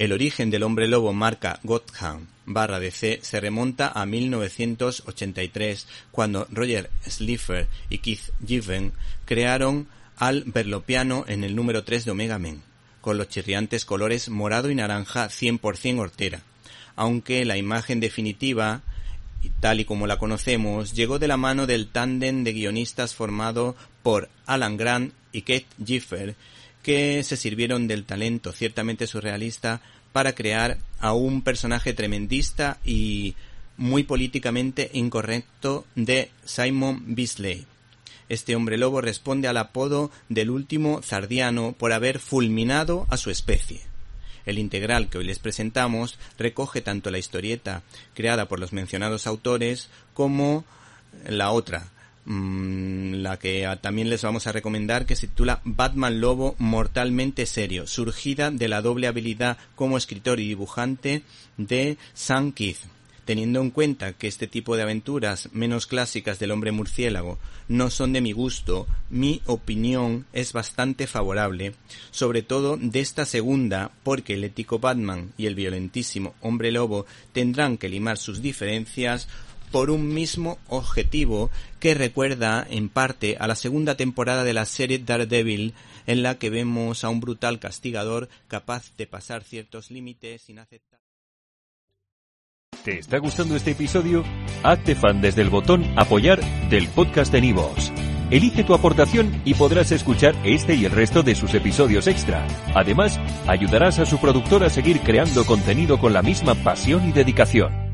El origen del hombre lobo marca Gotham barra DC se remonta a 1983 cuando Roger Slipher y Keith Given crearon al Berlopiano en el número 3 de Omega Men, con los chirriantes colores morado y naranja 100% hortera, aunque la imagen definitiva tal y como la conocemos, llegó de la mano del tándem de guionistas formado por Alan Grant y Keith Giffen, que se sirvieron del talento ciertamente surrealista para crear a un personaje tremendista y muy políticamente incorrecto de Simon Beasley. Este hombre lobo responde al apodo del último zardiano por haber fulminado a su especie. El integral que hoy les presentamos recoge tanto la historieta creada por los mencionados autores como la otra, la que también les vamos a recomendar que se titula Batman Lobo mortalmente serio, surgida de la doble habilidad como escritor y dibujante de Sam Keith. Teniendo en cuenta que este tipo de aventuras menos clásicas del hombre murciélago no son de mi gusto, mi opinión es bastante favorable, sobre todo de esta segunda, porque el ético Batman y el violentísimo hombre lobo tendrán que limar sus diferencias por un mismo objetivo que recuerda en parte a la segunda temporada de la serie Daredevil en la que vemos a un brutal castigador capaz de pasar ciertos límites sin aceptar ¿Te está gustando este episodio? Hazte fan desde el botón Apoyar del podcast de Nivos. Elige tu aportación y podrás escuchar este y el resto de sus episodios extra. Además, ayudarás a su productor a seguir creando contenido con la misma pasión y dedicación.